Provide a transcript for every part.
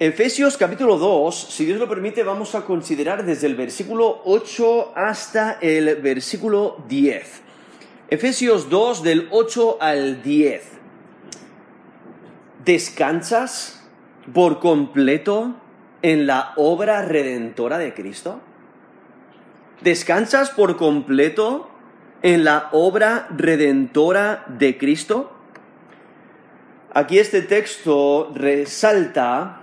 Efesios capítulo 2, si Dios lo permite, vamos a considerar desde el versículo 8 hasta el versículo 10. Efesios 2 del 8 al 10. ¿Descansas por completo en la obra redentora de Cristo? ¿Descansas por completo en la obra redentora de Cristo? Aquí este texto resalta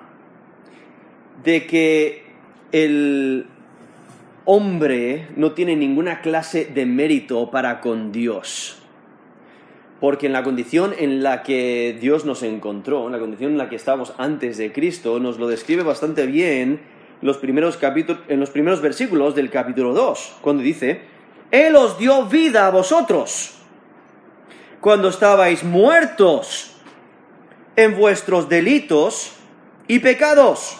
de que el hombre no tiene ninguna clase de mérito para con Dios. Porque en la condición en la que Dios nos encontró, en la condición en la que estábamos antes de Cristo, nos lo describe bastante bien los primeros en los primeros versículos del capítulo 2, cuando dice, Él os dio vida a vosotros cuando estabais muertos en vuestros delitos y pecados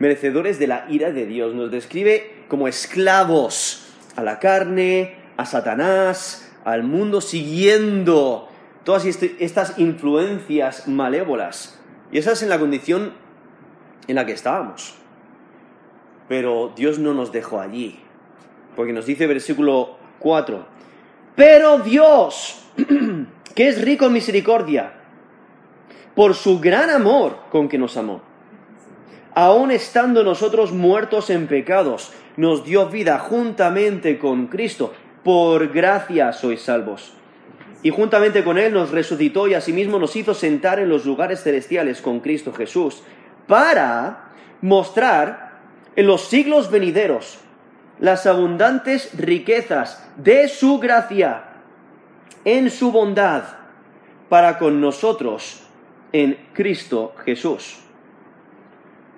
merecedores de la ira de Dios. Nos describe como esclavos a la carne, a Satanás, al mundo, siguiendo todas estas influencias malévolas. Y esa es en la condición en la que estábamos. Pero Dios no nos dejó allí. Porque nos dice versículo 4, pero Dios, que es rico en misericordia, por su gran amor con que nos amó aun estando nosotros muertos en pecados, nos dio vida juntamente con Cristo. Por gracia sois salvos. Y juntamente con Él nos resucitó y asimismo nos hizo sentar en los lugares celestiales con Cristo Jesús, para mostrar en los siglos venideros las abundantes riquezas de su gracia en su bondad para con nosotros en Cristo Jesús.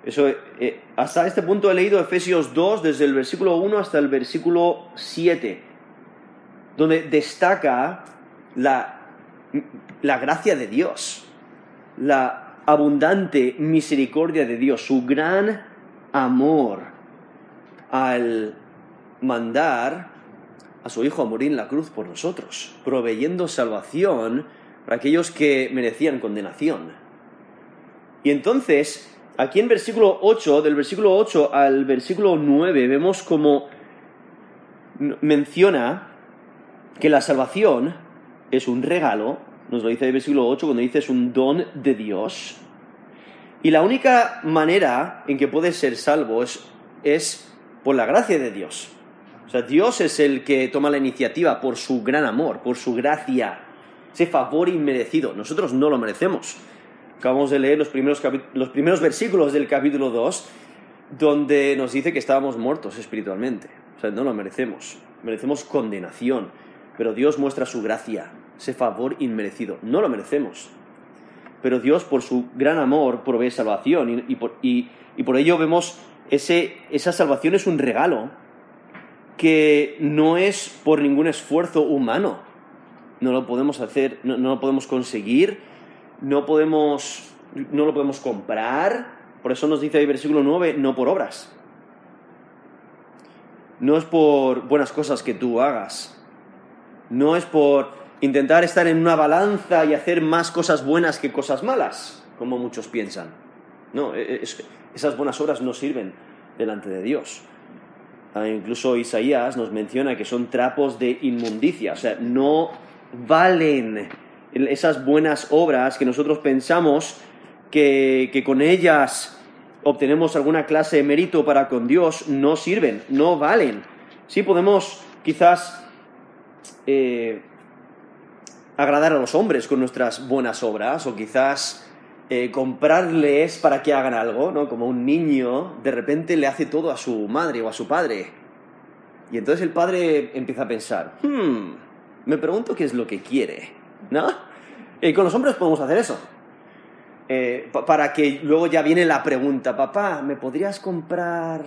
Eso, eh, hasta este punto he leído Efesios 2 desde el versículo 1 hasta el versículo 7, donde destaca la, la gracia de Dios, la abundante misericordia de Dios, su gran amor al mandar a su Hijo a morir en la cruz por nosotros, proveyendo salvación para aquellos que merecían condenación. Y entonces, aquí en versículo 8, del versículo 8 al versículo 9, vemos como menciona que la salvación es un regalo, nos lo dice el versículo 8 cuando dice es un don de Dios, y la única manera en que puedes ser salvo es, es por la gracia de Dios. O sea, Dios es el que toma la iniciativa por su gran amor, por su gracia, ese favor inmerecido. Nosotros no lo merecemos. Acabamos de leer los primeros, los primeros versículos del capítulo 2, donde nos dice que estábamos muertos espiritualmente. O sea, no lo merecemos. Merecemos condenación. Pero Dios muestra su gracia, ese favor inmerecido. No lo merecemos. Pero Dios, por su gran amor, provee salvación. Y, por, y, por, ello vemos ese, esa salvación es un regalo que no es por ningún esfuerzo humano. No lo podemos hacer, no, no lo podemos conseguir no podemos, no lo podemos comprar. Por eso nos dice el versículo 9, no por obras. No es por buenas cosas que tú hagas. No es por intentar estar en una balanza y hacer más cosas buenas que cosas malas, como muchos piensan. No, e, e, esas buenas obras no sirven delante de Dios. Ah, incluso Isaías nos menciona que son trapos de inmundicia, o sea, no valen esas buenas obras que nosotros pensamos que, con ellas obtenemos alguna clase de mérito para con Dios, no sirven, no valen. Sí podemos quizás eh, agradar a los hombres con nuestras buenas obras o quizás eh, comprarles para que hagan algo, ¿no? Como un niño de repente le hace todo a su madre o a su padre. Y entonces el padre empieza a pensar, hmm, me pregunto qué es lo que quiere. ¿No? Y con los hombres podemos hacer eso. eh, para que luego ya viene la pregunta, papá, ¿me podrías comprar?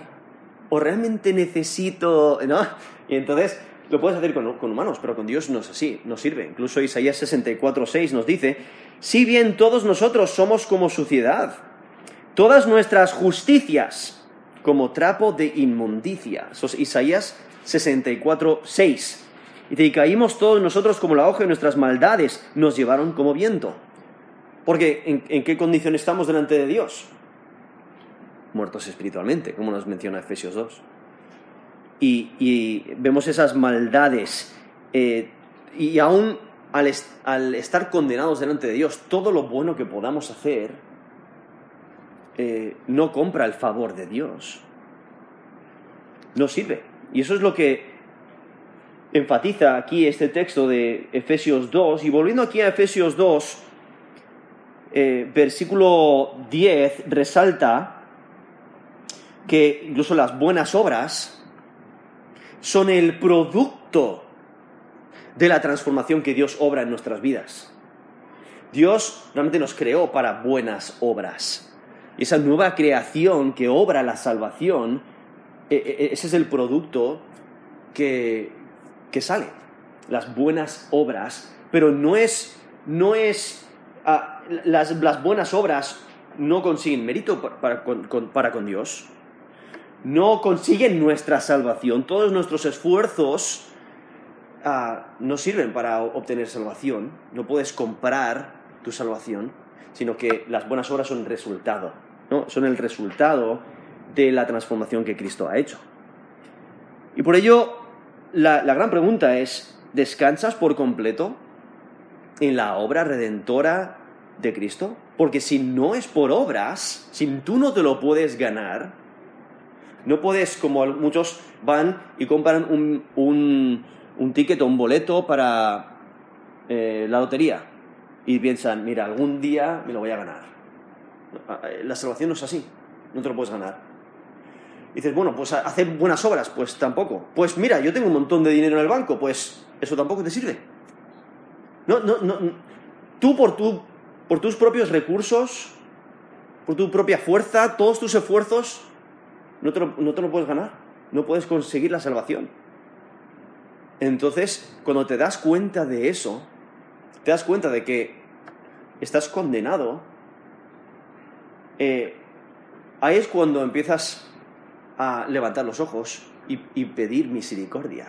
¿O realmente necesito? ¿No? Y entonces lo puedes hacer con, con, humanos, pero con Dios no es así, no sirve. Incluso Isaías 64.6 nos dice, si bien todos nosotros somos como suciedad, todas nuestras justicias como trapo de inmundicia. Eso es Isaías 64.6. Y te caímos todos nosotros como la hoja y nuestras maldades nos llevaron como viento. Porque ¿en, qué condición estamos delante de Dios? Muertos espiritualmente, como nos menciona Efesios 2. Y, vemos esas maldades. Eh, y aún al, al, estar condenados delante de Dios, todo lo bueno que podamos hacer eh, no compra el favor de Dios. No sirve. Y eso es lo que enfatiza aquí este texto de Efesios 2. Y volviendo aquí a Efesios 2, eh, versículo 10 resalta que incluso las buenas obras son el producto de la transformación que Dios obra en nuestras vidas. Dios realmente nos creó para buenas obras. Y esa nueva creación que obra la salvación, e, e, ese es el producto que, que sale. Las buenas obras, pero no es, no es ah, las, las, buenas obras no consiguen mérito para, con Dios, no consiguen nuestra salvación, todos nuestros esfuerzos ah, no sirven para obtener salvación, no puedes comprar tu salvación, sino que las buenas obras son resultado, ¿no? son el resultado de la transformación que Cristo ha hecho. Y por ello, la, la gran pregunta es, ¿descansas por completo en la obra redentora de Cristo? Porque si no es por obras, si tú no te lo puedes ganar, no puedes, como muchos van y compran un, un, un ticket o un boleto para eh, la lotería y piensan, mira, algún día me lo voy a ganar. La salvación no es así, no te lo puedes ganar. Dices, bueno, pues hacer buenas obras, pues tampoco. Pues mira, yo tengo un montón de dinero en el banco, pues eso tampoco te sirve. No, no, no. Tú por, tu, por tus propios recursos, por tu propia fuerza, todos tus esfuerzos, no te, lo, no te lo puedes ganar. No puedes conseguir la salvación. Entonces, cuando te das cuenta de eso, te das cuenta de que estás condenado, eh, ahí es cuando empiezas a levantar los ojos y, pedir misericordia.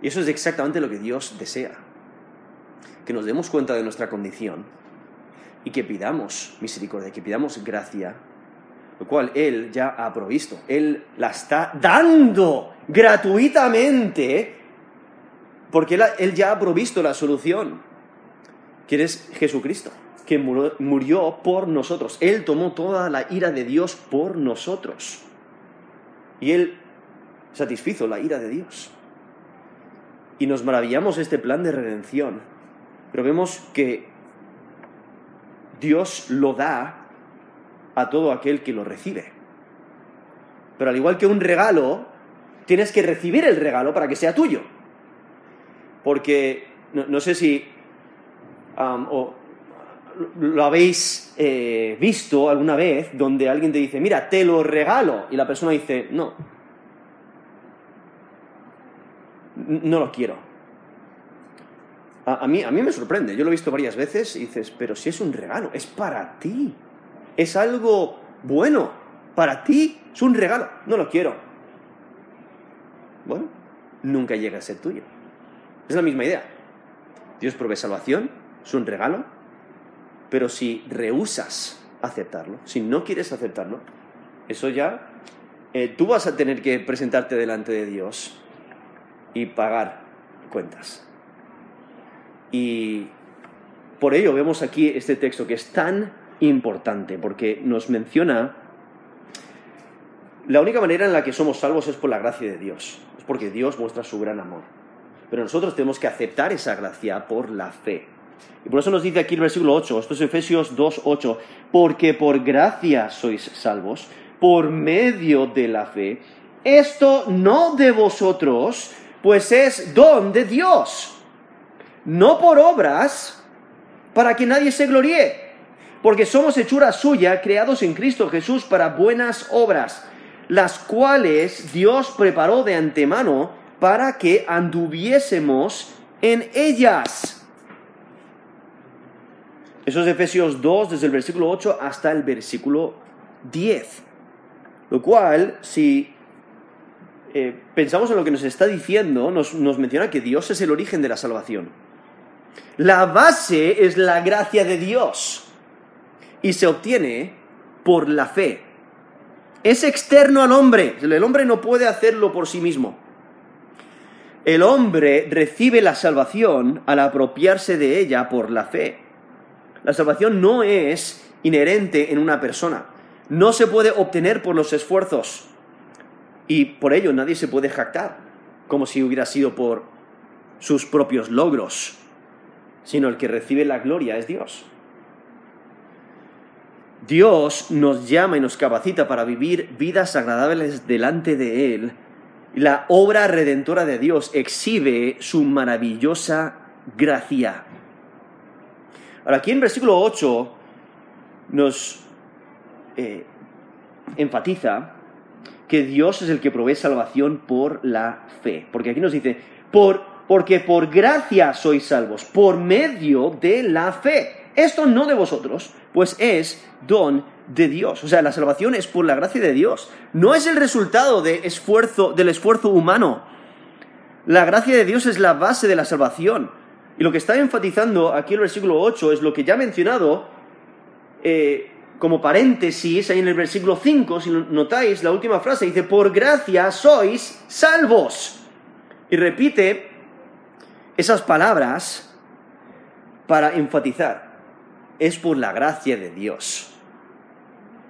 Y eso es exactamente lo que Dios desea. Que nos demos cuenta de nuestra condición y que pidamos misericordia, que pidamos gracia, lo cual Él ya ha provisto. Él la está dando gratuitamente porque Él, ya ha provisto la solución. Que es Jesucristo, que murió por nosotros. Él tomó toda la ira de Dios por nosotros. Y Él satisfizo la ira de Dios. Y nos maravillamos este plan de redención. Pero vemos que Dios lo da a todo aquel que lo recibe. Pero al igual que un regalo, tienes que recibir el regalo para que sea tuyo. Porque no, sé si lo habéis eh, visto alguna vez donde alguien te dice, mira, te lo regalo, y la persona dice, no, no lo quiero. A, mí, a mí me sorprende, yo lo he visto varias veces y dices, pero si es un regalo, es para ti, es algo bueno, para ti, es un regalo, no lo quiero. Bueno, nunca llega a ser tuyo. Es la misma idea. Dios provee salvación, es un regalo, pero si rehusas aceptarlo, si no quieres aceptarlo, eso ya, eh, tú vas a tener que presentarte delante de Dios y pagar cuentas. Y por ello vemos aquí este texto que es tan importante, porque nos menciona la única manera en la que somos salvos es por la gracia de Dios, es porque Dios muestra su gran amor. Pero nosotros tenemos que aceptar esa gracia por la fe. Y por eso nos dice aquí el versículo 8, esto es Efesios 2, 8, porque por gracia sois salvos, por medio de la fe. Esto no de vosotros, pues es don de Dios, no por obras, para que nadie se gloríe, porque somos hechura suya, creados en Cristo Jesús para buenas obras, las cuales Dios preparó de antemano para que anduviésemos en ellas. Eso es Efesios 2, desde el versículo 8 hasta el versículo 10. Lo cual, si eh, pensamos en lo que nos está diciendo, nos, nos menciona que Dios es el origen de la salvación. La base es la gracia de Dios y se obtiene por la fe. Es externo al hombre. El hombre no puede hacerlo por sí mismo. El hombre recibe la salvación al apropiarse de ella por la fe. La salvación no es inherente en una persona. No se puede obtener por los esfuerzos. Y por ello nadie se puede jactar, como si hubiera sido por sus propios logros, sino el que recibe la gloria es Dios. Dios nos llama y nos capacita para vivir vidas agradables delante de Él. La obra redentora de Dios exhibe su maravillosa gracia. Ahora, aquí en versículo 8 nos eh, enfatiza que Dios es el que provee salvación por la fe. Porque aquí nos dice, por, porque por gracia sois salvos, por medio de la fe. Esto no de vosotros, pues es don de Dios. O sea, la salvación es por la gracia de Dios. No es el resultado de esfuerzo, del esfuerzo humano. La gracia de Dios es la base de la salvación. Y lo que está enfatizando aquí el versículo 8 es lo que ya he mencionado eh, como paréntesis ahí en el versículo 5, si notáis la última frase, dice, por gracia sois salvos. Y repite esas palabras para enfatizar es por la gracia de Dios.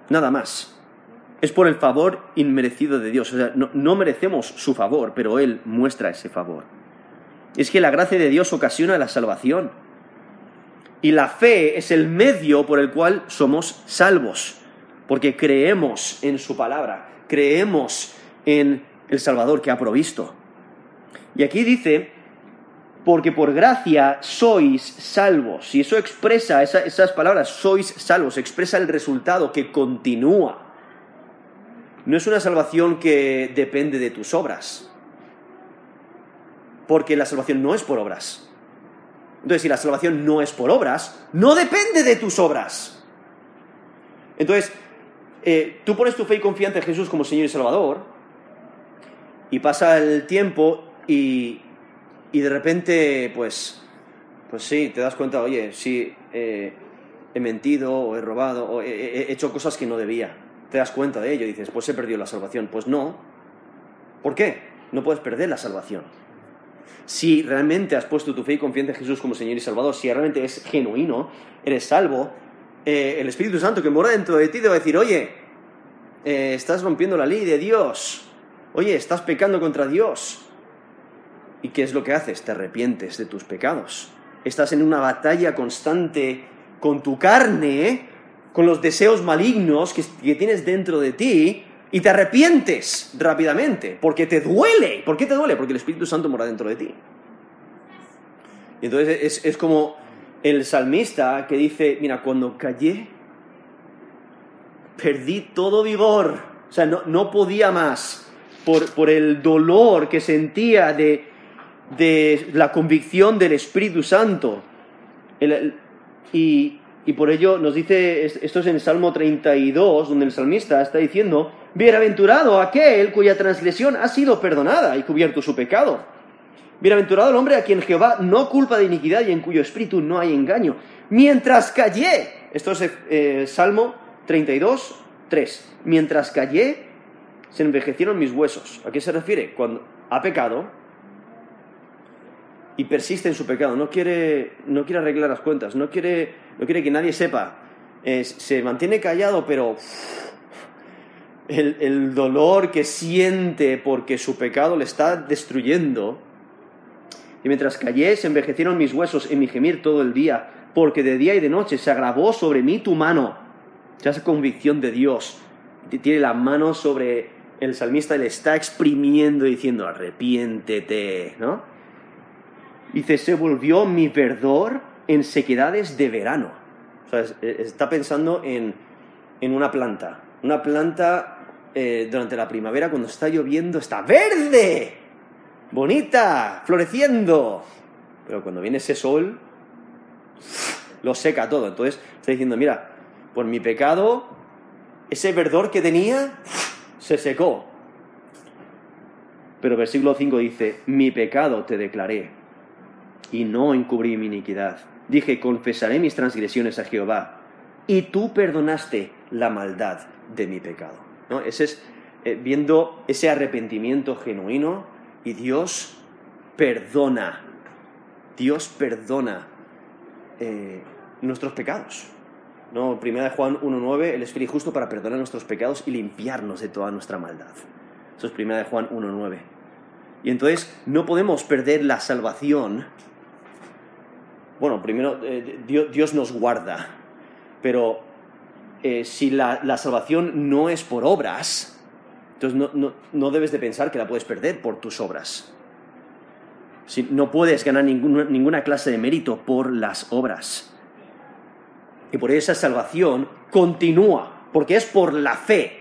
Nada más. Es por el favor inmerecido de Dios. O sea, no, merecemos su favor, pero Él muestra ese favor. Es que la gracia de Dios ocasiona la salvación. Y la fe es el medio por el cual somos salvos. Porque creemos en su palabra. Creemos en el Salvador que ha provisto. Y aquí dice porque por gracia sois salvos. Y eso expresa, esas palabras, sois salvos, expresa el resultado que continúa. No es una salvación que depende de tus obras, porque la salvación no es por obras. Entonces, si la salvación no es por obras, no depende de tus obras. Entonces, eh, tú pones tu fe y confianza en Jesús como Señor y Salvador, y pasa el tiempo y y de repente, pues, pues sí, te das cuenta, oye, sí, eh, he mentido o he robado o he, hecho cosas que no debía. Te das cuenta de ello y dices, pues he perdido la salvación. Pues no. ¿Por qué? No puedes perder la salvación. Si realmente has puesto tu fe y confianza en Jesús como Señor y Salvador, si realmente es genuino, eres salvo, eh, el Espíritu Santo que mora dentro de ti te va a decir, oye, eh, estás rompiendo la ley de Dios, oye, estás pecando contra Dios, ¿Y qué es lo que haces? Te arrepientes de tus pecados. Estás en una batalla constante con tu carne, con los deseos malignos que, tienes dentro de ti, y te arrepientes rápidamente, porque te duele. ¿Por qué te duele? Porque el Espíritu Santo mora dentro de ti. Y entonces es, es como el salmista que dice, mira, cuando callé, perdí todo vigor. O sea, no, no podía más por, por el dolor que sentía de, de la convicción del Espíritu Santo. y, por ello nos dice, esto es en el Salmo 32, donde el salmista está diciendo, bienaventurado aquel cuya transgresión ha sido perdonada y cubierto su pecado. Bienaventurado el hombre a quien Jehová no culpa de iniquidad y en cuyo espíritu no hay engaño. Mientras callé, esto es eh, Salmo 32, 3, mientras callé, se envejecieron mis huesos. ¿A qué se refiere? Cuando ha pecado, y persiste en su pecado, no quiere, no quiere arreglar las cuentas, no quiere, no quiere que nadie sepa, se mantiene callado, pero el, el, dolor que siente porque su pecado le está destruyendo. Y mientras callé, se envejecieron mis huesos en mi gemir todo el día, porque de día y de noche se agravó sobre mí tu mano. Ya esa convicción de Dios. Tiene la mano sobre el salmista y le está exprimiendo diciendo, arrepiéntete, ¿no? Dice, se volvió mi verdor en sequedades de verano. O sea, está pensando en, una planta. Una planta eh, durante la primavera, cuando está lloviendo, está verde, bonita, floreciendo. Pero cuando viene ese sol, lo seca todo. Entonces está diciendo, mira, por mi pecado, ese verdor que tenía se secó. Pero versículo 5 dice, mi pecado te declaré y no encubrí mi iniquidad. Dije, confesaré mis transgresiones a Jehová y tú perdonaste la maldad de mi pecado. ¿No? Ese es eh, viendo ese arrepentimiento genuino y Dios perdona. Dios perdona eh, nuestros pecados. ¿no? Primera de Juan 1.9, Él es justo para perdonar nuestros pecados y limpiarnos de toda nuestra maldad. Eso es Primera de Juan 1.9. Y entonces no podemos perder la salvación. Bueno, primero eh, Dios, nos guarda, pero eh, si la, salvación no es por obras, entonces no, debes de pensar que la puedes perder por tus obras. Si, no puedes ganar ninguna, ninguna clase de mérito por las obras. Y por esa salvación continúa, porque es por la fe.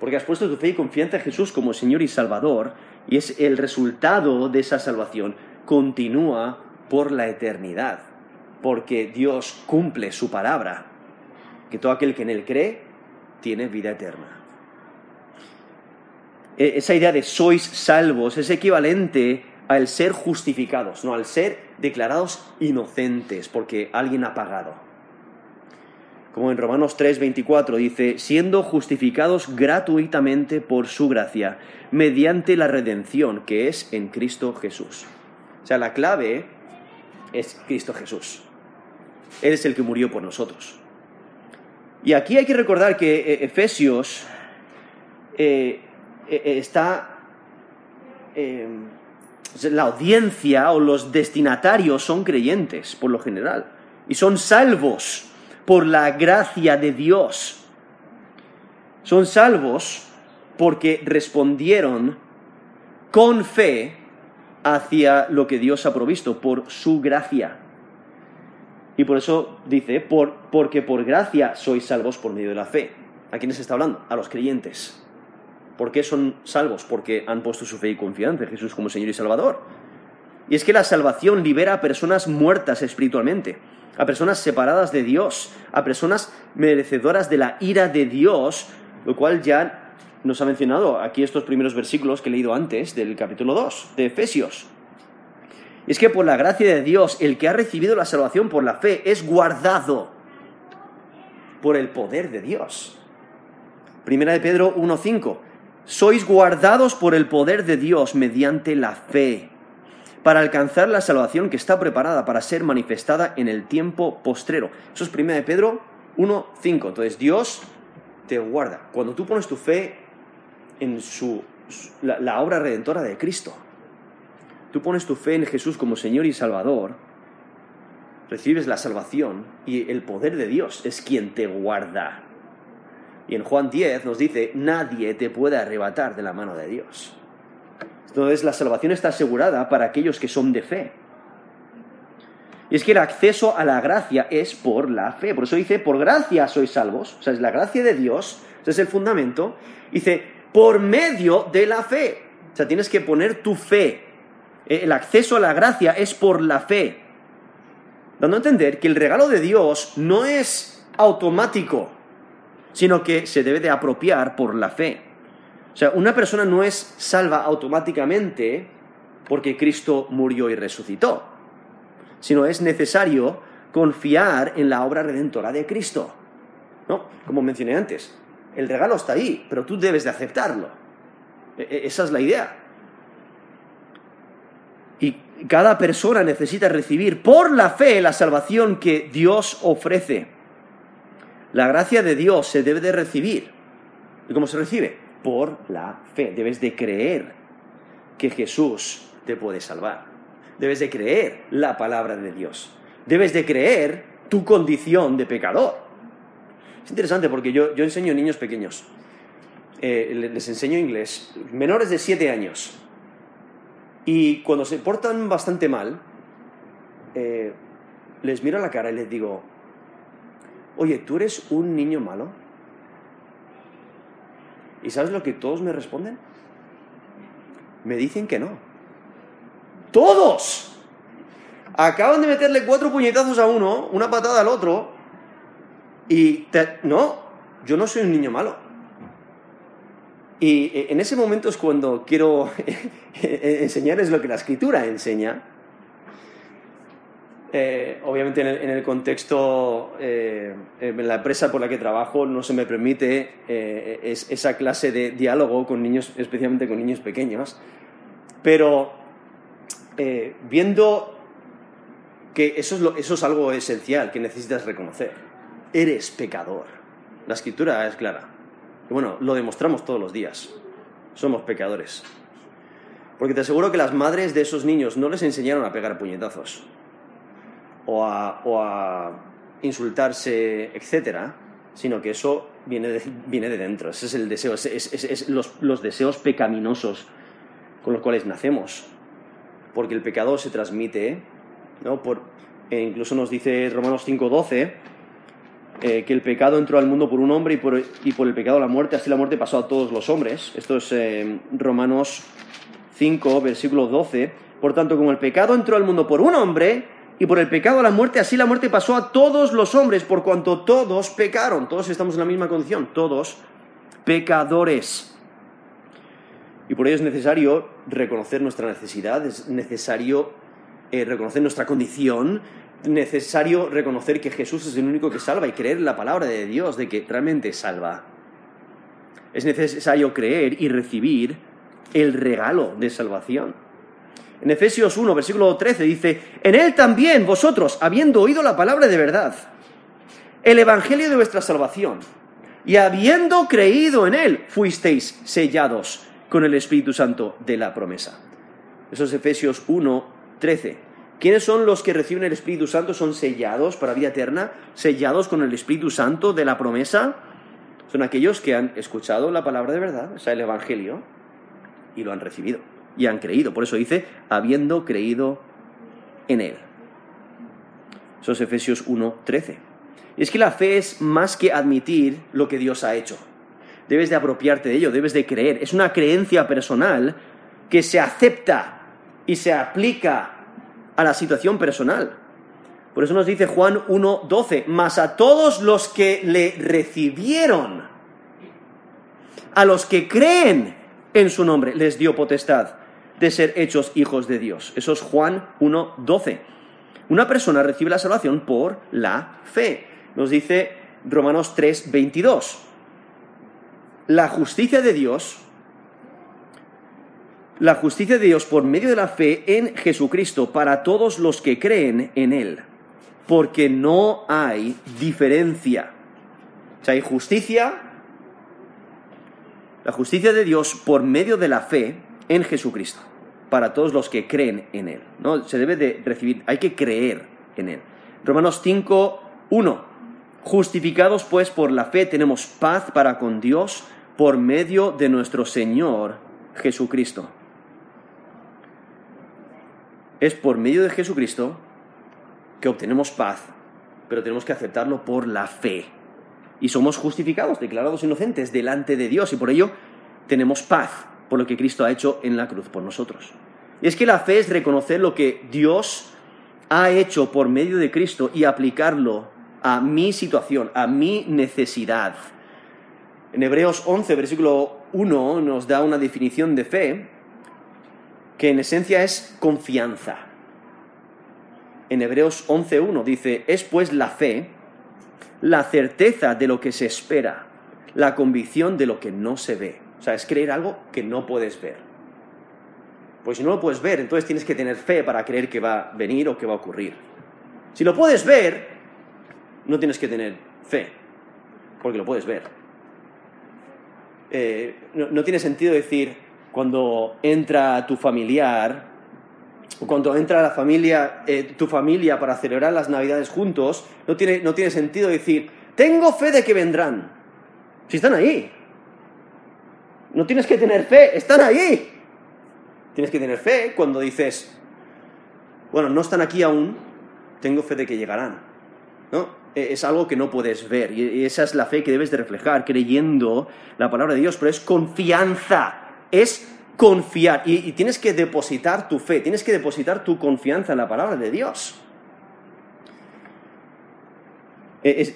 Porque has puesto tu fe y confianza en Jesús como Señor y Salvador, y es el resultado de esa salvación. Continúa por la eternidad, porque Dios cumple su palabra, que todo aquel que en Él cree tiene vida eterna. E, esa idea de sois salvos es equivalente al ser justificados, no al ser declarados inocentes porque alguien ha pagado como en Romanos 3:24 dice, siendo justificados gratuitamente por su gracia, mediante la redención que es en Cristo Jesús. O sea, la clave es Cristo Jesús. Él es el que murió por nosotros. Y aquí hay que recordar que eh, Efesios eh, eh, está... la audiencia o los destinatarios son creyentes, por lo general, y son salvos por la gracia de Dios. Son salvos porque respondieron con fe hacia lo que Dios ha provisto, por su gracia. Y por eso dice, por, porque por gracia sois salvos por medio de la fe. ¿A quiénes está hablando? A los creyentes. ¿Por qué son salvos? Porque han puesto su fe y confianza en Jesús como Señor y Salvador. Y es que la salvación libera a personas muertas espiritualmente a personas separadas de Dios, a personas merecedoras de la ira de Dios, lo cual ya nos ha mencionado aquí estos primeros versículos que he leído antes del capítulo 2 de Efesios. Es que por la gracia de Dios, el que ha recibido la salvación por la fe es guardado por el poder de Dios. Primera de Pedro 1.5. Sois guardados por el poder de Dios mediante la fe para alcanzar la salvación que está preparada para ser manifestada en el tiempo postrero. Eso es 1 de Pedro 1.5. Entonces Dios te guarda. Cuando tú pones tu fe en su, la, la obra redentora de Cristo, tú pones tu fe en Jesús como Señor y Salvador, recibes la salvación y el poder de Dios es quien te guarda. Y en Juan 10 nos dice, nadie te puede arrebatar de la mano de Dios. Entonces la salvación está asegurada para aquellos que son de fe. Y es que el acceso a la gracia es por la fe. Por eso dice, por gracia sois salvos. O sea, es la gracia de Dios. Ese es el fundamento. Dice, por medio de la fe. O sea, tienes que poner tu fe. Eh, el acceso a la gracia es por la fe. Dando a entender que el regalo de Dios no es automático, sino que se debe de apropiar por la fe. O sea, una persona no es salva automáticamente porque Cristo murió y resucitó, sino es necesario confiar en la obra redentora de Cristo. ¿No? Como mencioné antes, el regalo está ahí, pero tú debes de aceptarlo. E, e, esa es la idea. Y cada persona necesita recibir por la fe la salvación que Dios ofrece. La gracia de Dios se debe de recibir. ¿Y cómo se recibe? por la fe. Debes de creer que Jesús te puede salvar. Debes de creer la palabra de Dios. Debes de creer tu condición de pecador. Es interesante porque yo, yo enseño niños pequeños. Eh, les enseño inglés, menores de 7 años. Y cuando se portan bastante mal, eh, les miro a la cara y les digo, oye, ¿tú eres un niño malo? ¿Y sabes lo que todos me responden? Me dicen que no. ¡Todos! Acaban de meterle cuatro puñetazos a uno, una patada al otro, y no, yo no soy un niño malo. Y eh, en ese momento es cuando quiero enseñarles lo que la escritura enseña. Eh, obviamente en el, contexto, eh, en la empresa por la que trabajo no se me permite esa clase de diálogo con niños, especialmente con niños pequeños, pero viendo que eso es, eso es algo esencial que necesitas reconocer. Eres pecador. La escritura es clara. Y bueno, lo demostramos todos los días. Somos pecadores. Porque te aseguro que las madres de esos niños no les enseñaron a pegar puñetazos o a, insultarse, etc., sino que eso viene de, viene de dentro. Ese es el deseo, es, los, deseos pecaminosos con los cuales nacemos. Porque el pecado se transmite, ¿no? Por, e incluso nos dice Romanos 5.12, eh, que el pecado entró al mundo por un hombre y por, y por, el pecado la muerte, así la muerte pasó a todos los hombres. Esto es eh, Romanos 5, versículo 12. Por tanto, como el pecado entró al mundo por un hombre y por el pecado la muerte, así la muerte pasó a todos los hombres, por cuanto todos pecaron. Todos estamos en la misma condición, todos pecadores. Y por ello es necesario reconocer nuestra necesidad, es necesario eh, reconocer nuestra condición, necesario reconocer que Jesús es el único que salva y creer en la palabra de Dios, de que realmente salva. Es necesario creer y recibir el regalo de salvación. En Efesios 1, versículo 13 dice, en él también vosotros, habiendo oído la palabra de verdad, el evangelio de vuestra salvación, y habiendo creído en él, fuisteis sellados con el Espíritu Santo de la promesa. Eso es Efesios 1, 13. ¿Quiénes son los que reciben el Espíritu Santo? Son sellados para vida eterna, sellados con el Espíritu Santo de la promesa. Son aquellos que han escuchado la palabra de verdad, o sea, el Evangelio, y lo han recibido, y han creído. Por eso dice, habiendo creído en Él. Eso es Efesios 1.13. Y es que la fe es más que admitir lo que Dios ha hecho. Debes de apropiarte de ello, debes de creer. Es una creencia personal que se acepta y se aplica a la situación personal. Por eso nos dice Juan 1.12, mas a todos los que le recibieron, a los que creen en su nombre, les dio potestad de ser hechos hijos de Dios. Eso es Juan 1.12. Una persona recibe la salvación por la fe. Nos dice Romanos 3.22. La justicia de Dios la justicia de Dios por medio de la fe en Jesucristo para todos los que creen en Él, porque no hay diferencia. O sea, hay justicia, la justicia de Dios por medio de la fe en Jesucristo, para todos los que creen en Él. ¿no? Se debe de recibir, hay que creer en Él. Romanos 5, 1. Justificados pues por la fe tenemos paz para con Dios por medio de nuestro Señor Jesucristo es por medio de Jesucristo que obtenemos paz, pero tenemos que aceptarlo por la fe. Y somos justificados, declarados inocentes delante de Dios, y por ello tenemos paz por lo que Cristo ha hecho en la cruz por nosotros. Y es que la fe es reconocer lo que Dios ha hecho por medio de Cristo y aplicarlo a mi situación, a mi necesidad. En Hebreos 11, versículo 1, nos da una definición de fe que en esencia es confianza. En Hebreos 11.1 dice, es pues la fe, la certeza de lo que se espera, la convicción de lo que no se ve. O sea, es creer algo que no puedes ver. Pues si no lo puedes ver, entonces tienes que tener fe para creer que va a venir o que va a ocurrir. Si lo puedes ver, no tienes que tener fe, porque lo puedes ver. Eh, no tiene sentido decir, cuando entra tu familiar, o cuando entra la familia, eh, tu familia para celebrar las Navidades juntos, no tiene, no tiene sentido decir, tengo fe de que vendrán. Si están ahí. No tienes que tener fe, están ahí. Tienes que tener fe cuando dices, bueno, no están aquí aún, tengo fe de que llegarán. ¿No? eh, es algo que no puedes ver. Y esa es la fe que debes de reflejar, creyendo la palabra de Dios. Pero es confianza, es confiar. Y, tienes que depositar tu fe, tienes que depositar tu confianza en la palabra de Dios. Eh,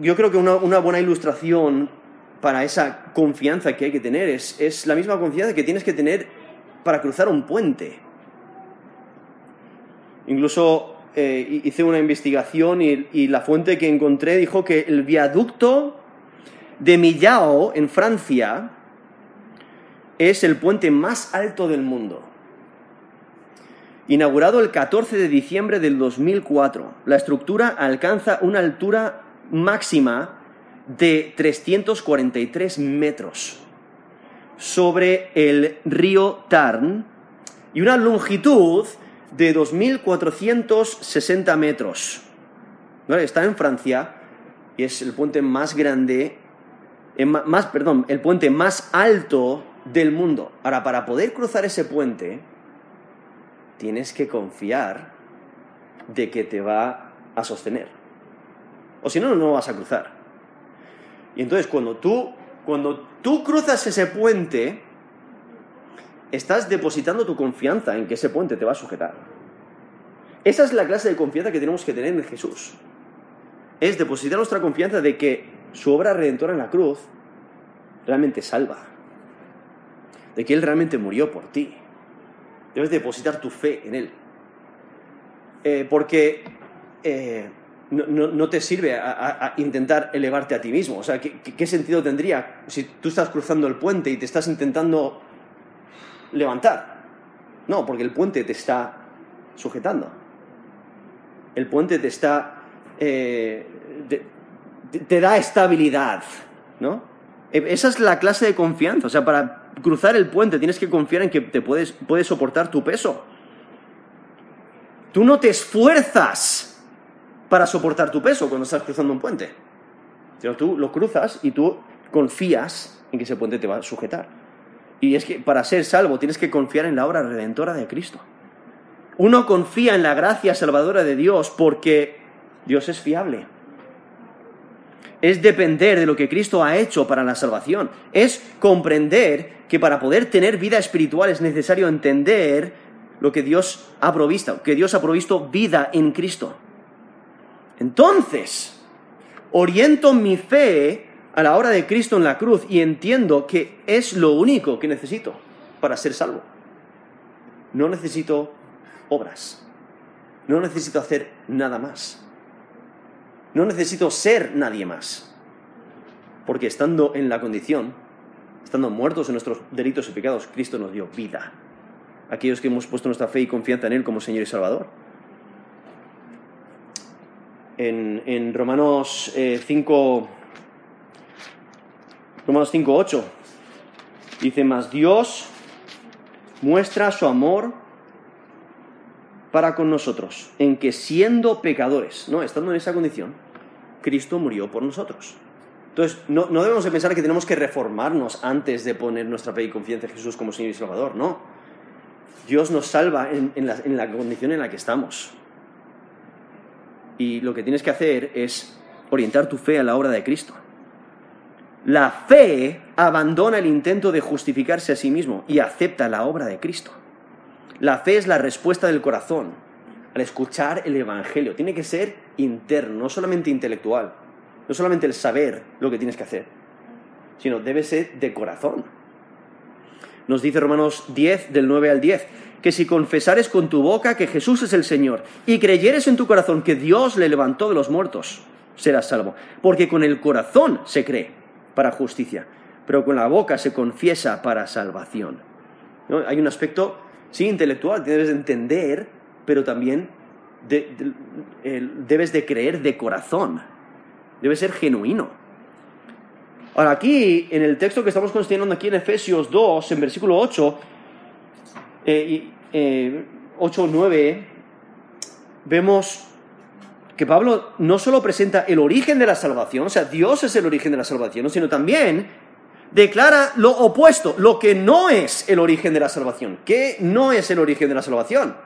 yo creo que una, buena ilustración para esa confianza que hay que tener es, es la misma confianza que tienes que tener para cruzar un puente. Incluso eh, hice una investigación y, la fuente que encontré dijo que el viaducto de Millau, en Francia, es el puente más alto del mundo. Inaugurado el 14 de diciembre del 2004, la estructura alcanza una altura máxima de 343 metros sobre el río Tarn y una longitud de 2.460 metros. Está en Francia y es el puente más grande, eh, más, perdón, el puente más alto del mundo. Ahora, para poder cruzar ese puente, tienes que confiar de que te va a sostener. O si no, no vas a cruzar. Y entonces cuando tú, cuando tú cruzas ese puente, estás depositando tu confianza en que ese puente te va a sujetar. Esa es la clase de confianza que tenemos que tener en Jesús. Es depositar nuestra confianza de que su obra redentora en la cruz realmente salva. De que Él realmente murió por ti. Debes depositar tu fe en Él. Eh, porque eh, no, te sirve a, intentar elevarte a ti mismo. O sea, ¿qué sentido tendría si tú estás cruzando el puente y te estás intentando levantar. No, porque el puente te está sujetando. El puente te está... Eh, te, da estabilidad, ¿no? E, esa es la clase de confianza. O sea, para cruzar el puente tienes que confiar en que te puedes, puedes soportar tu peso. Tú no te esfuerzas para soportar tu peso cuando estás cruzando un puente. Sino tú lo cruzas y tú confías en que ese puente te va a sujetar. Y es que para ser salvo tienes que confiar en la obra redentora de Cristo. Uno confía en la gracia salvadora de Dios porque Dios es fiable. Es depender de lo que Cristo ha hecho para la salvación. Es comprender que para poder tener vida espiritual es necesario entender lo que Dios ha provisto, que Dios ha provisto vida en Cristo. Entonces, oriento mi fe a la hora de Cristo en la cruz y entiendo que es lo único que necesito para ser salvo. No necesito obras. No necesito hacer nada más. No necesito ser nadie más. Porque estando en la condición, estando muertos en nuestros delitos y pecados, Cristo nos dio vida. Aquellos que hemos puesto nuestra fe y confianza en Él como Señor y Salvador. En, Romanos 5, eh, Romanos 5.8 dice, más Dios muestra su amor para con nosotros, en que siendo pecadores, no, estando en esa condición, Cristo murió por nosotros. Entonces, no, debemos de pensar que tenemos que reformarnos antes de poner nuestra fe y confianza en Jesús como Señor y Salvador, no. Dios nos salva en, la, en la condición en la que estamos. Y lo que tienes que hacer es orientar tu fe a la obra de Cristo. La fe abandona el intento de justificarse a sí mismo y acepta la obra de Cristo. La fe es la respuesta del corazón al escuchar el Evangelio. Tiene que ser interno, no solamente intelectual, no solamente el saber lo que tienes que hacer, sino debe ser de corazón. Nos dice Romanos 10, del 9 al 10, que si confesares con tu boca que Jesús es el Señor y creyeres en tu corazón que Dios le levantó de los muertos, serás salvo. Porque con el corazón se cree para justicia, pero con la boca se confiesa para salvación. Hay un aspecto, sí, intelectual, que debes de entender, pero también debes de creer de corazón, debe ser genuino. Ahora aquí, en el texto que estamos considerando aquí en Efesios 2, en versículo 8, eh, eh, 8 9, vemos que Pablo no solo presenta el origen de la salvación, o sea, Dios es el origen de la salvación, sino también declara lo opuesto, lo que no es el origen de la salvación. ¿Qué no es el origen de la salvación?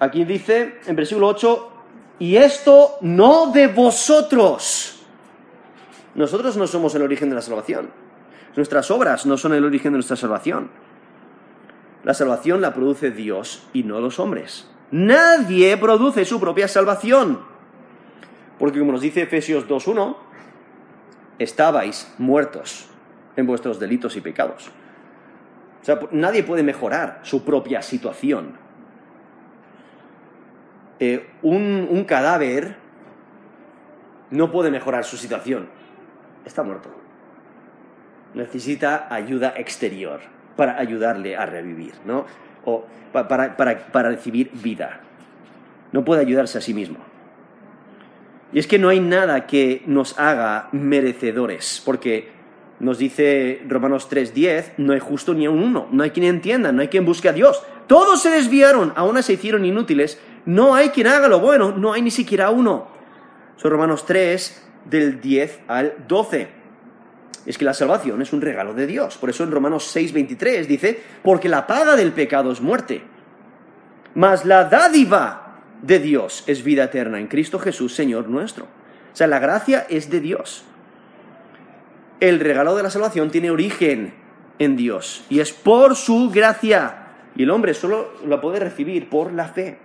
Aquí dice, en versículo 8, Y esto no de vosotros. Nosotros no somos el origen de la salvación. Nuestras obras no son el origen de nuestra salvación. La salvación la produce Dios y no los hombres. Nadie produce su propia salvación. Porque como nos dice Efesios 2.1, estabais muertos en vuestros delitos y pecados. O sea, nadie puede mejorar su propia situación. Eh, un, cadáver no puede mejorar su situación. Está muerto. Necesita ayuda exterior para ayudarle a revivir, ¿no? O para, para, para recibir vida. No puede ayudarse a sí mismo. Y es que no hay nada que nos haga merecedores, porque nos dice Romanos 3:10, no hay justo ni a uno, no hay quien entienda, no hay quien busque a Dios. Todos se desviaron, aún se hicieron inútiles, no hay quien haga lo bueno, no hay ni siquiera uno. Son Romanos 3, del 10 al 12. Es que la salvación es un regalo de Dios. Por eso en Romanos 6:23 dice, porque la paga del pecado es muerte, mas la dádiva de Dios es vida eterna en Cristo Jesús, Señor nuestro. O sea, la gracia es de Dios. El regalo de la salvación tiene origen en Dios y es por su gracia. Y el hombre solo la puede recibir por la fe.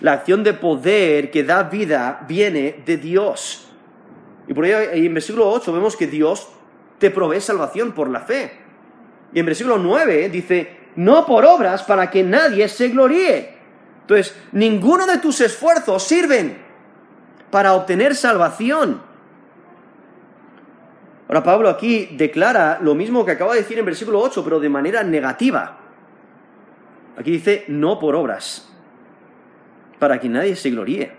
La acción de poder que da vida viene de Dios. Y por ello en versículo 8 vemos que Dios te provee salvación por la fe. Y en versículo 9 dice, no por obras para que nadie se gloríe. Entonces, ninguno de tus esfuerzos sirven para obtener salvación. Ahora Pablo aquí declara lo mismo que acaba de decir en versículo 8, pero de manera negativa. Aquí dice, no por obras, para que nadie se gloríe.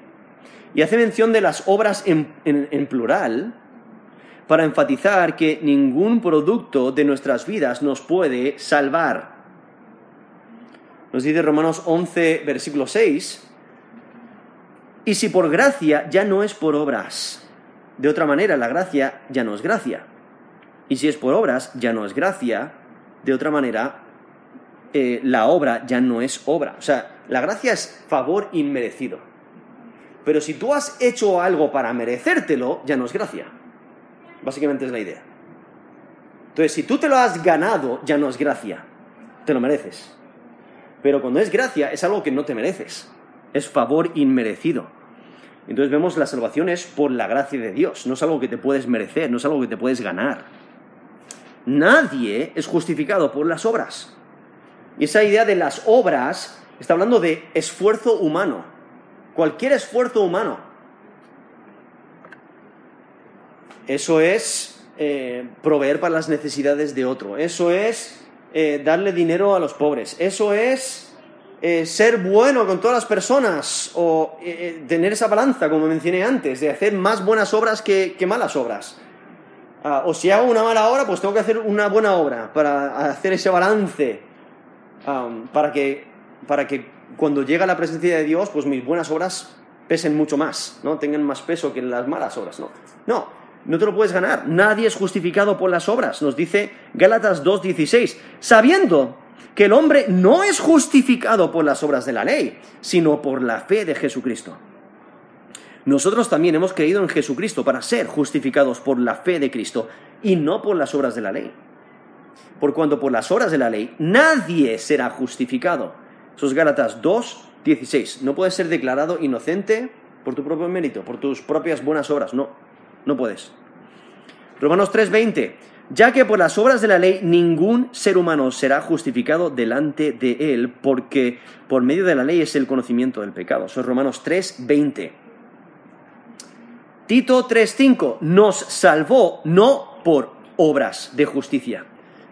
Y hace mención de las obras en, plural para enfatizar que ningún producto de nuestras vidas nos puede salvar. Nos dice Romanos 11, versículo 6, y si por gracia ya no es por obras. De otra manera, la gracia ya no es gracia. Y si es por obras, ya no es gracia. De otra manera, eh, la obra ya no es obra. O sea, la gracia es favor inmerecido. Pero si tú has hecho algo para merecértelo, ya no es gracia. Básicamente es la idea. Entonces, si tú te lo has ganado, ya no es gracia. Te lo mereces. Pero cuando es gracia, es algo que no te mereces. Es favor inmerecido. Entonces vemos la salvación es por la gracia de Dios. No es algo que te puedes merecer, no es algo que te puedes ganar. Nadie es justificado por las obras. Y esa idea de las obras está hablando de esfuerzo humano cualquier esfuerzo humano. Eso es eh, proveer para las necesidades de otro. Eso es eh, darle dinero a los pobres. Eso es eh, ser bueno con todas las personas o tener esa balanza, como mencioné antes, de hacer más buenas obras que, malas obras. Ah, o si hago una mala obra, pues tengo que hacer una buena obra para hacer ese balance, para, que, para que cuando llega la presencia de Dios, pues mis buenas obras pesen mucho más, ¿no? Tengan más peso que las malas obras, ¿no? No, no te lo puedes ganar. Nadie es justificado por las obras, nos dice Gálatas 2.16, sabiendo que el hombre no es justificado por las obras de la ley, sino por la fe de Jesucristo. Nosotros también hemos creído en Jesucristo para ser justificados por la fe de Cristo y no por las obras de la ley. Por cuanto por las obras de la ley nadie será justificado eso es Gálatas 2, 16. No puedes ser declarado inocente por tu propio mérito, por tus propias buenas obras. No, no puedes. Romanos 3, 20. Ya que por las obras de la ley ningún ser humano será justificado delante de él, porque por medio de la ley es el conocimiento del pecado. Eso es Romanos 3, 20. Tito 3:5 nos salvó no por obras de justicia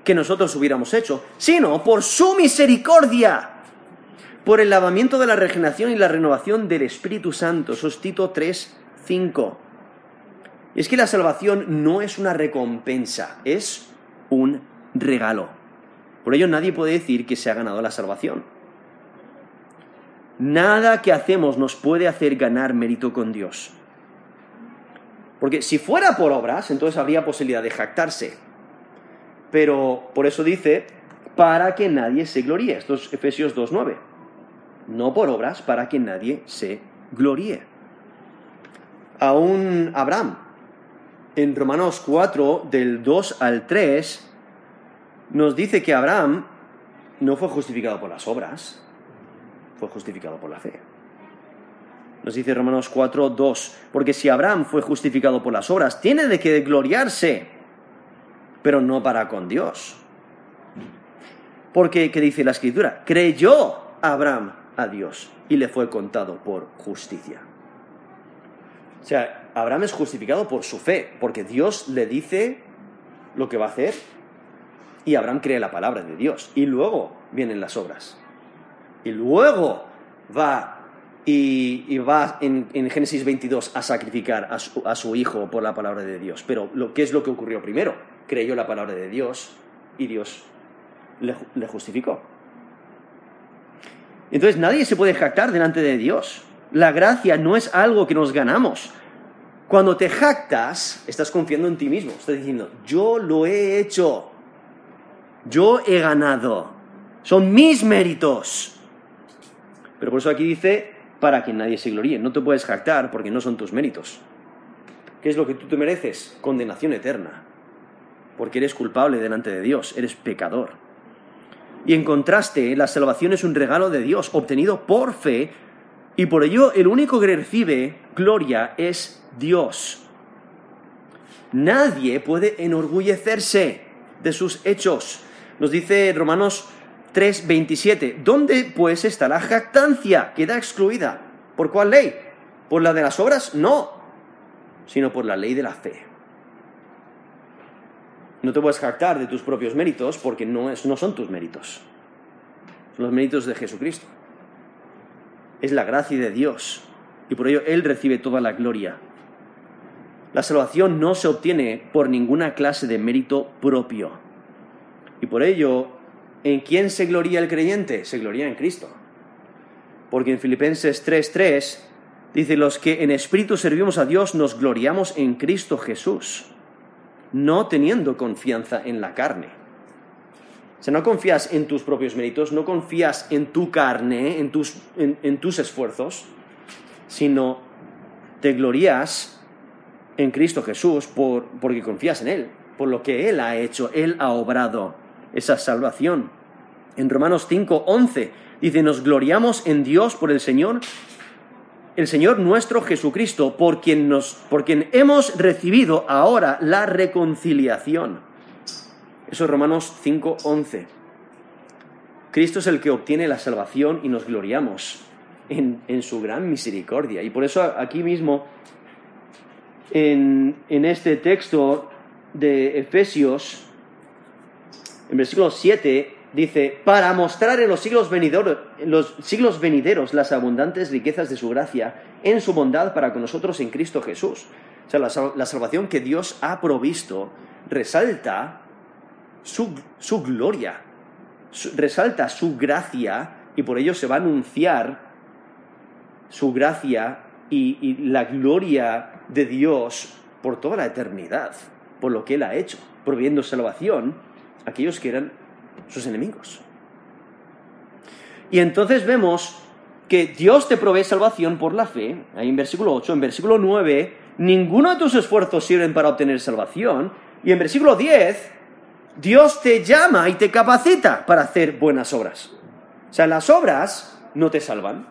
que nosotros hubiéramos hecho, sino por su misericordia por el lavamiento de la regeneración y la renovación del Espíritu Santo. Eso es Tito 3, 5. Y es que la salvación no es una recompensa, es un regalo. Por ello nadie puede decir que se ha ganado la salvación. Nada que hacemos nos puede hacer ganar mérito con Dios. Porque si fuera por obras, entonces habría posibilidad de jactarse. Pero por eso dice, para que nadie se gloríe. Esto es Efesios 2.9 no por obras para que nadie se gloríe. a un Abraham. En Romanos 4, del 2 al 3, nos dice que Abraham no fue justificado por las obras, fue justificado por la fe. Nos dice Romanos 4, 2, porque si Abraham fue justificado por las obras, tiene de que gloriarse, pero no para con Dios. Porque, ¿qué dice la escritura? Creyó Abraham a Dios y le fue contado por justicia. O sea, Abraham es justificado por su fe, porque Dios le dice lo que va a hacer y Abraham cree la palabra de Dios. Y luego vienen las obras. Y luego va y, va en, Génesis 22 a sacrificar a su, hijo por la palabra de Dios. Pero lo, ¿qué es lo que ocurrió primero? Creyó la palabra de Dios y Dios le justificó. Entonces nadie se puede jactar delante de Dios. La gracia no es algo que nos ganamos. Cuando te jactas, estás confiando en ti mismo. Estás diciendo, yo lo he hecho. Yo he ganado. Son mis méritos. Pero por eso aquí dice, para que nadie se gloríe. No te puedes jactar porque no son tus méritos. ¿Qué es lo que tú te mereces? Condenación eterna. Porque eres culpable delante de Dios, eres pecador. Y en contraste, la salvación es un regalo de Dios obtenido por fe y por ello el único que recibe gloria es Dios. Nadie puede enorgullecerse de sus hechos. Nos dice Romanos 3:27, ¿dónde pues está la jactancia? Queda excluida. ¿Por cuál ley? ¿Por la de las obras? No, sino por la ley de la fe. No te puedes jactar de tus propios méritos porque no, no son tus méritos. Son los méritos de Jesucristo. Es la gracia de Dios y por ello Él recibe toda la gloria. La salvación no se obtiene por ninguna clase de mérito propio. Y por ello, ¿en quién se gloría el creyente? Se gloría en Cristo. Porque en Filipenses 3:3 dice, los que en espíritu servimos a Dios nos gloriamos en Cristo Jesús no teniendo confianza en la carne. O sea, no confías en tus propios méritos, no confías en tu carne, en tus, en, tus esfuerzos, sino te glorías en Cristo Jesús por, porque confías en Él, por lo que Él ha hecho, Él ha obrado esa salvación. En Romanos 5, 11 dice, nos gloriamos en Dios por el Señor el Señor nuestro Jesucristo, por quien, nos, por quien hemos recibido ahora la reconciliación. Eso es Romanos 5:11. Cristo es el que obtiene la salvación y nos gloriamos en, su gran misericordia. Y por eso aquí mismo, en, en este texto de Efesios, en versículo 7, dice, para mostrar en los siglos, venideros, los siglos venideros las abundantes riquezas de su gracia en su bondad para con nosotros en Cristo Jesús. O sea, la, salvación que Dios ha provisto resalta su, gloria, resalta su gracia y por ello se va a anunciar su gracia y, y la gloria de Dios por toda la eternidad, por lo que Él ha hecho, proveyendo salvación a aquellos que eran sus enemigos. Y entonces vemos que Dios te provee salvación por la fe, ahí en versículo 8, en versículo 9, ninguno de tus esfuerzos sirven para obtener salvación, y en versículo 10, Dios te llama y te capacita para hacer buenas obras. O sea, las obras no te salvan,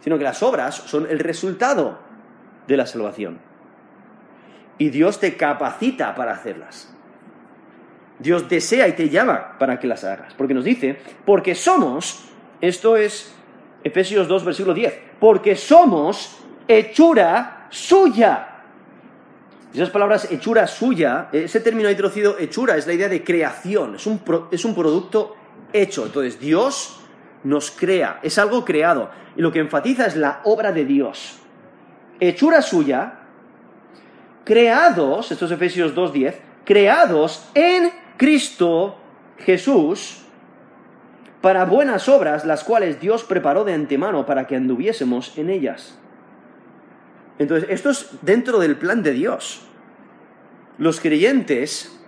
sino que las obras son el resultado de la salvación. Y Dios te capacita para hacerlas. Dios desea y te llama para que las hagas. Porque nos dice, porque somos, esto es Efesios 2, versículo 10, porque somos hechura suya. Esas palabras hechura suya, ese término introducido hechura, es la idea de creación, es un, es un producto hecho. Entonces Dios nos crea, es algo creado. Y lo que enfatiza es la obra de Dios. Hechura suya, creados, esto es Efesios 2.10, creados en Cristo Jesús para buenas obras, las cuales Dios preparó de antemano para que anduviésemos en ellas. Entonces, esto es dentro del plan de Dios. Los creyentes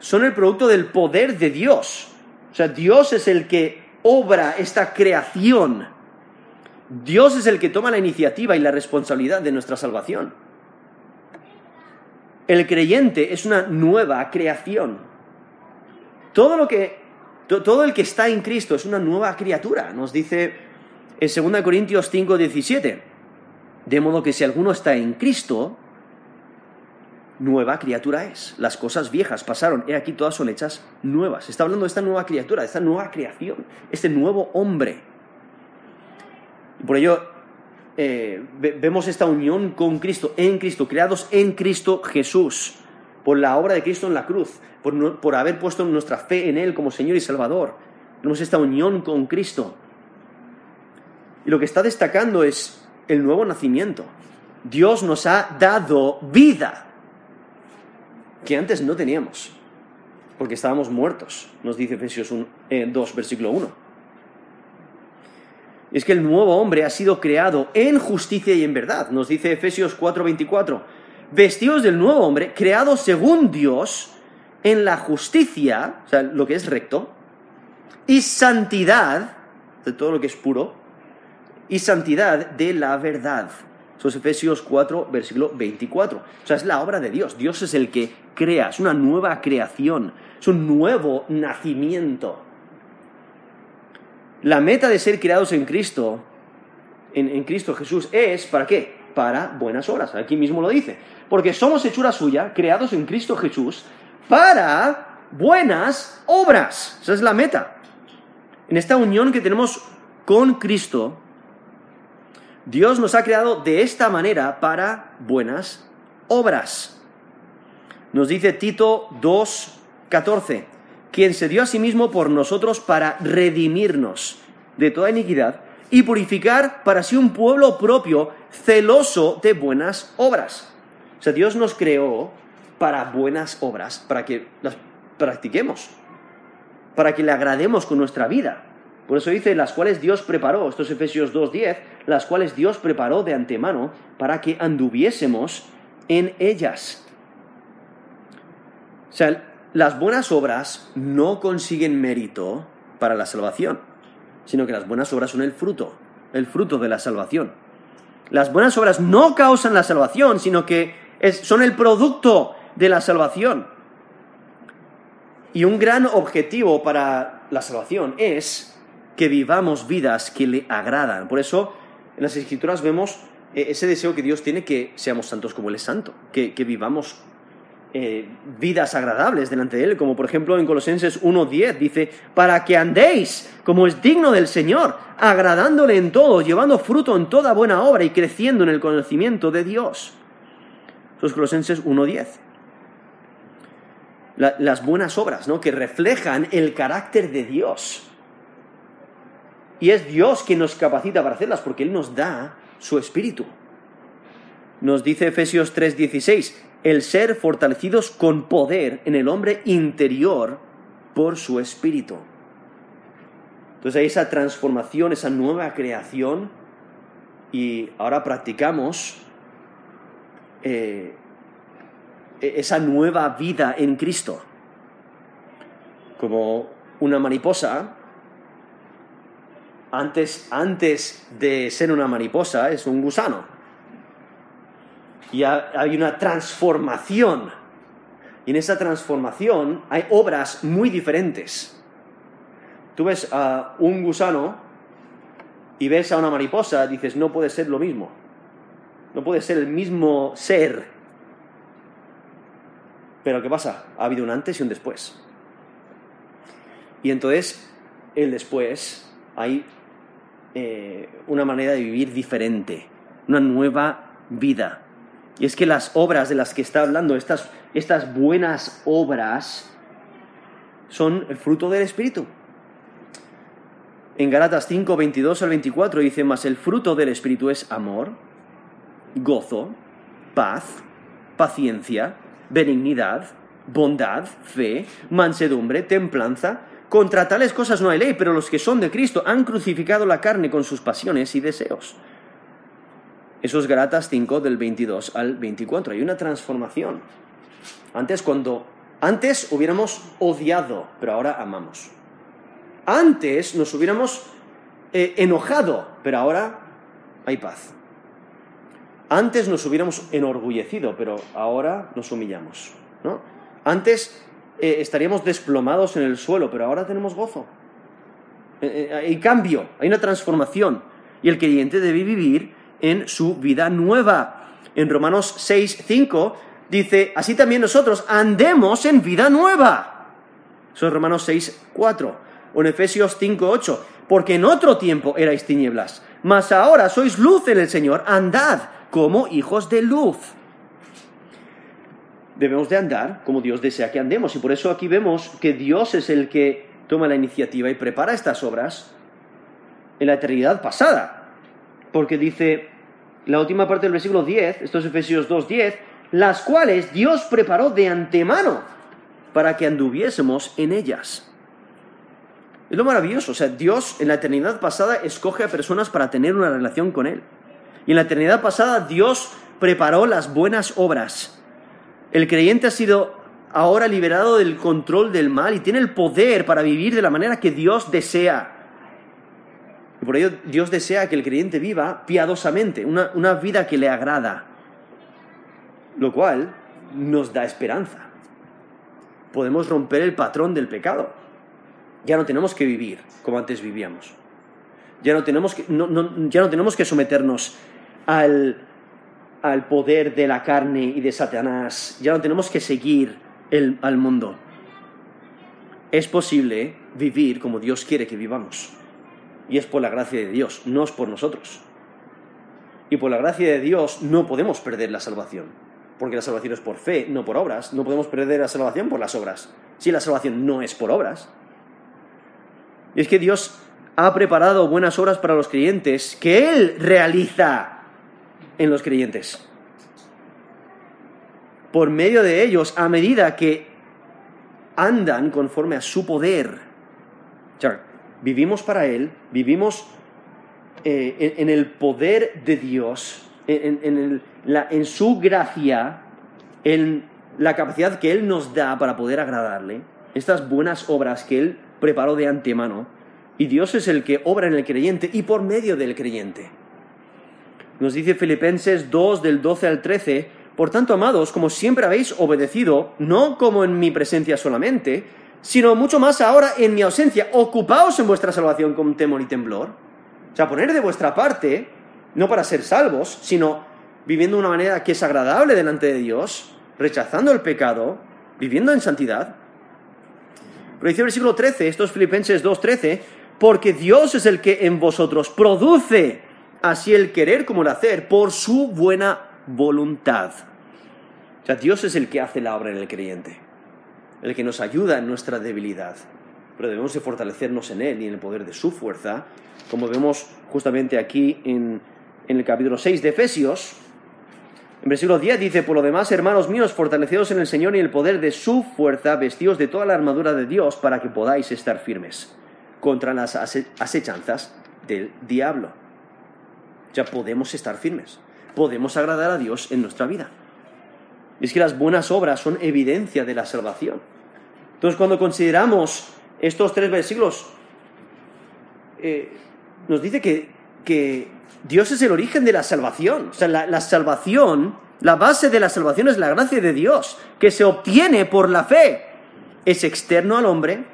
son el producto del poder de Dios. O sea, Dios es el que obra esta creación. Dios es el que toma la iniciativa y la responsabilidad de nuestra salvación. El creyente es una nueva creación. Todo lo que todo el que está en Cristo es una nueva criatura, nos dice en 2 Corintios 5, 17. De modo que si alguno está en Cristo, nueva criatura es. Las cosas viejas pasaron, he aquí todas son hechas nuevas. Está hablando de esta nueva criatura, de esta nueva creación, este nuevo hombre. Por ello, eh, vemos esta unión con Cristo, en Cristo, creados en Cristo Jesús, por la obra de Cristo en la cruz, por, por haber puesto nuestra fe en Él como Señor y Salvador. Tenemos esta unión con Cristo. Y lo que está destacando es el nuevo nacimiento. Dios nos ha dado vida que antes no teníamos, porque estábamos muertos, nos dice Efesios 2, eh, versículo 1. Es que el nuevo hombre ha sido creado en justicia y en verdad, nos dice Efesios 4:24. Vestidos del nuevo hombre, creado según Dios, en la justicia, o sea, lo que es recto, y santidad, de todo lo que es puro, y santidad de la verdad. Eso es Efesios 4, versículo 24. O sea, es la obra de Dios. Dios es el que crea, es una nueva creación, es un nuevo nacimiento. La meta de ser creados en Cristo, en, Cristo Jesús, es ¿para qué? Para buenas obras. Aquí mismo lo dice. Porque somos hechura suya, creados en Cristo Jesús, para buenas obras. Esa es la meta. En esta unión que tenemos con Cristo, Dios nos ha creado de esta manera para buenas obras. Nos dice Tito 2.14, quien se dio a sí mismo por nosotros para redimirnos de toda iniquidad y purificar para sí un pueblo propio celoso de buenas obras. O sea, Dios nos creó para buenas obras, para que las practiquemos, para que le agrademos con nuestra vida. Por eso dice, las cuales Dios preparó, estos Efesios 2.10, las cuales Dios preparó de antemano para que anduviésemos en ellas. O sea, las buenas obras no consiguen mérito para la salvación, sino que las buenas obras son el fruto, el fruto de la salvación. Las buenas obras no causan la salvación, sino que son el producto de la salvación. Y un gran objetivo para la salvación es que vivamos vidas que le agradan. Por eso en las escrituras vemos eh, ese deseo que Dios tiene que seamos santos como Él es santo, que, vivamos eh, vidas agradables delante de Él, como por ejemplo en Colosenses 1.10 dice, para que andéis como es digno del Señor, agradándole en todo, llevando fruto en toda buena obra y creciendo en el conocimiento de Dios. Eso es Colosenses 1.10. las buenas obras, ¿no? Que reflejan el carácter de Dios. Y es Dios quien nos capacita para hacerlas, porque Él nos da su espíritu. Nos dice Efesios 3:16, el ser fortalecidos con poder en el hombre interior por su espíritu. Entonces hay esa transformación, esa nueva creación, y ahora practicamos eh, e-, esa nueva vida en Cristo. Como una mariposa antes, antes de ser una mariposa, es un gusano. Y hay una transformación. Y en esa transformación hay obras muy diferentes. Tú ves a un gusano y ves a una mariposa, dices, no puede ser lo mismo. No puede ser el mismo ser. Pero ¿qué pasa? Ha habido un antes y un después. Y entonces, el después, hay eh, una manera de vivir diferente, una nueva vida. Y es que las obras de las que está hablando, estas, estas buenas obras, son el fruto del Espíritu. En Galatas 5, 22 al 24 dice, más el fruto del Espíritu es amor, gozo, paz, paciencia, benignidad, bondad, fe, mansedumbre, templanza. Contra tales cosas no hay ley, pero los que son de Cristo han crucificado la carne con sus pasiones y deseos. Eso es Galatas 5 del 22 al 24. Hay una transformación. Antes cuando antes hubiéramos odiado, pero ahora amamos. Antes nos hubiéramos eh, enojado, pero ahora hay paz. Antes nos hubiéramos enorgullecido, pero ahora nos humillamos. ¿no? Antes eh, estaríamos desplomados en el suelo, pero ahora tenemos gozo. Eh, hay cambio, hay una transformación. Y el creyente debe vivir en su vida nueva. En Romanos 6, 5 dice, así también nosotros andemos en vida nueva. Eso es Romanos 6, 4. O en Efesios 5, 8. Porque en otro tiempo erais tinieblas, mas ahora sois luz en el Señor, andad como hijos de luz. Debemos de andar como Dios desea que andemos. Y por eso aquí vemos que Dios es el que toma la iniciativa y prepara estas obras en la eternidad pasada. Porque dice la última parte del versículo 10, estos Efesios 2, 10, las cuales Dios preparó de antemano para que anduviésemos en ellas. Es lo maravilloso, o sea, Dios en la eternidad pasada escoge a personas para tener una relación con Él. Y en la eternidad pasada Dios preparó las buenas obras. El creyente ha sido ahora liberado del control del mal y tiene el poder para vivir de la manera que Dios desea. Por ello Dios desea que el creyente viva piadosamente, una, vida que le agrada lo cual nos da esperanza. Podemos romper el patrón del pecado. Ya no tenemos que vivir como antes vivíamos. Ya no tenemos que, ya no tenemos que someternos al, al, poder de la carne y de Satanás. Ya no tenemos que seguir el, al mundo. Es posible vivir como Dios quiere que vivamos. Y es por la gracia de Dios, no es por nosotros. Y por la gracia de Dios no podemos perder la salvación porque la salvación es por fe, no por obras. No podemos perder la salvación por las obras. Si la salvación no es por obras. Y es que Dios ha preparado buenas obras para los creyentes que Él realiza en los creyentes. Por medio de ellos, a medida que andan conforme a su poder. Vivimos para Él, vivimos eh, en, el poder de Dios, en, en el en su gracia, en la capacidad que Él nos da para poder agradarle, estas buenas obras que Él preparó de antemano, y Dios es el que obra en el creyente y por medio del creyente. Nos dice Filipenses 2 del 12 al 13, por tanto, amados, como siempre habéis obedecido, no como en mi presencia solamente, sino mucho más ahora en mi ausencia, ocupaos en vuestra salvación con temor y temblor. O sea, poner de vuestra parte, no para ser salvos, sino viviendo de una manera que es agradable delante de Dios, rechazando el pecado, viviendo en santidad. Pero dice el versículo 13, estos Filipenses 2.13, porque Dios es el que en vosotros produce así el querer como el hacer por su buena voluntad. O sea, Dios es el que hace la obra en el creyente, el que nos ayuda en nuestra debilidad. Pero debemos de fortalecernos en Él y en el poder de su fuerza, como vemos justamente aquí en, el capítulo 6 de Efesios, en versículo 10 dice, por lo demás, hermanos míos, fortaleceos en el Señor y en el poder de su fuerza, vestidos de toda la armadura de Dios para que podáis estar firmes contra las asechanzas del diablo. Ya podemos estar firmes, podemos agradar a Dios en nuestra vida. Es que las buenas obras son evidencia de la salvación. Entonces, cuando consideramos estos tres versículos, eh, nos dice que, que Dios es el origen de la salvación. O sea, la, salvación, la base de la salvación es la gracia de Dios, que se obtiene por la fe. Es externo al hombre,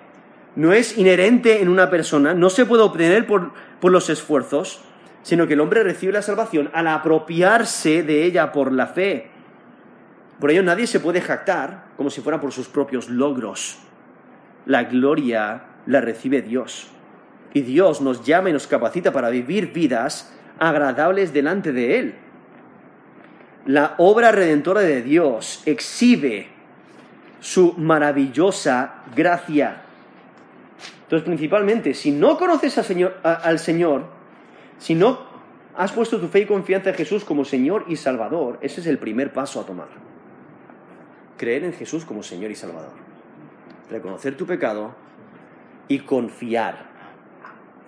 no es inherente en una persona, no se puede obtener por, por los esfuerzos, sino que el hombre recibe la salvación al apropiarse de ella por la fe. Por ello nadie se puede jactar como si fuera por sus propios logros. La gloria la recibe Dios. Y Dios nos llama y nos capacita para vivir vidas agradables delante de Él. La obra redentora de Dios exhibe su maravillosa gracia. Entonces, principalmente, si no conoces al Señor, si no has puesto tu fe y confianza en Jesús como Señor y Salvador, ese es el primer paso a tomar. Creer en Jesús como Señor y Salvador. Reconocer tu pecado y confiar.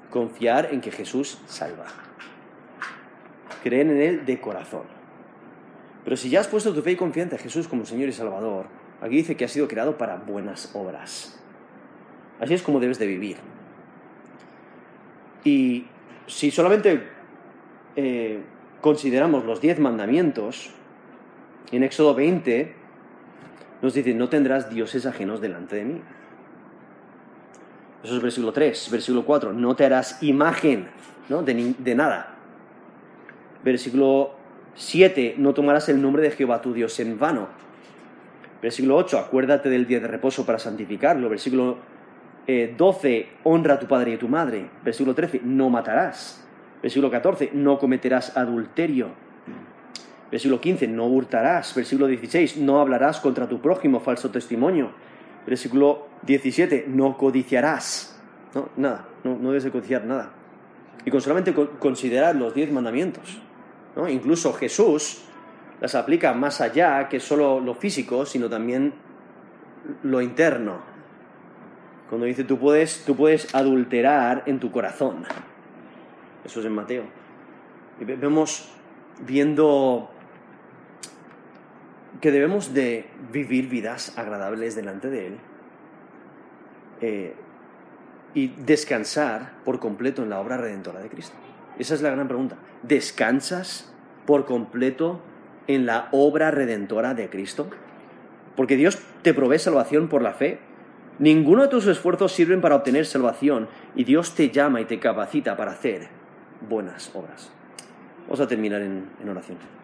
Confiar en que Jesús salva creen en Él de corazón. Pero si ya has puesto tu fe y confianza en Jesús como Señor y Salvador, aquí dice que has sido creado para buenas obras. Así es como debes de vivir. Y si solamente eh, consideramos los diez mandamientos, en Éxodo 20 nos dice, no tendrás dioses ajenos delante de mí. Eso es versículo 3. Versículo 4, no te harás imagen ¿no? de, de nada. Versículo 7, no tomarás el nombre de Jehová tu Dios en vano. Versículo 8, acuérdate del día de reposo para santificarlo. Versículo 12, eh, honra a tu padre y a tu madre. Versículo 13, no matarás. Versículo 14, no cometerás adulterio. Versículo 15, no hurtarás. Versículo 16, no hablarás contra tu prójimo falso testimonio. Versículo 17, no codiciarás. No, nada, no, no debes de codiciar nada. Y con solamente considerar los diez mandamientos. ¿no? Incluso Jesús las aplica más allá que solo lo físico, sino también lo interno. Cuando dice tú puedes, tú puedes adulterar en tu corazón. Eso es en Mateo. Y vemos viendo que debemos de vivir vidas agradables delante de Él eh, y descansar por completo en la obra redentora de Cristo. Esa es la gran pregunta. ¿Descansas por completo en la obra redentora de Cristo? Porque Dios te provee salvación por la fe. Ninguno de tus esfuerzos sirven para obtener salvación y Dios te llama y te capacita para hacer buenas obras. Vamos a terminar en, en oración.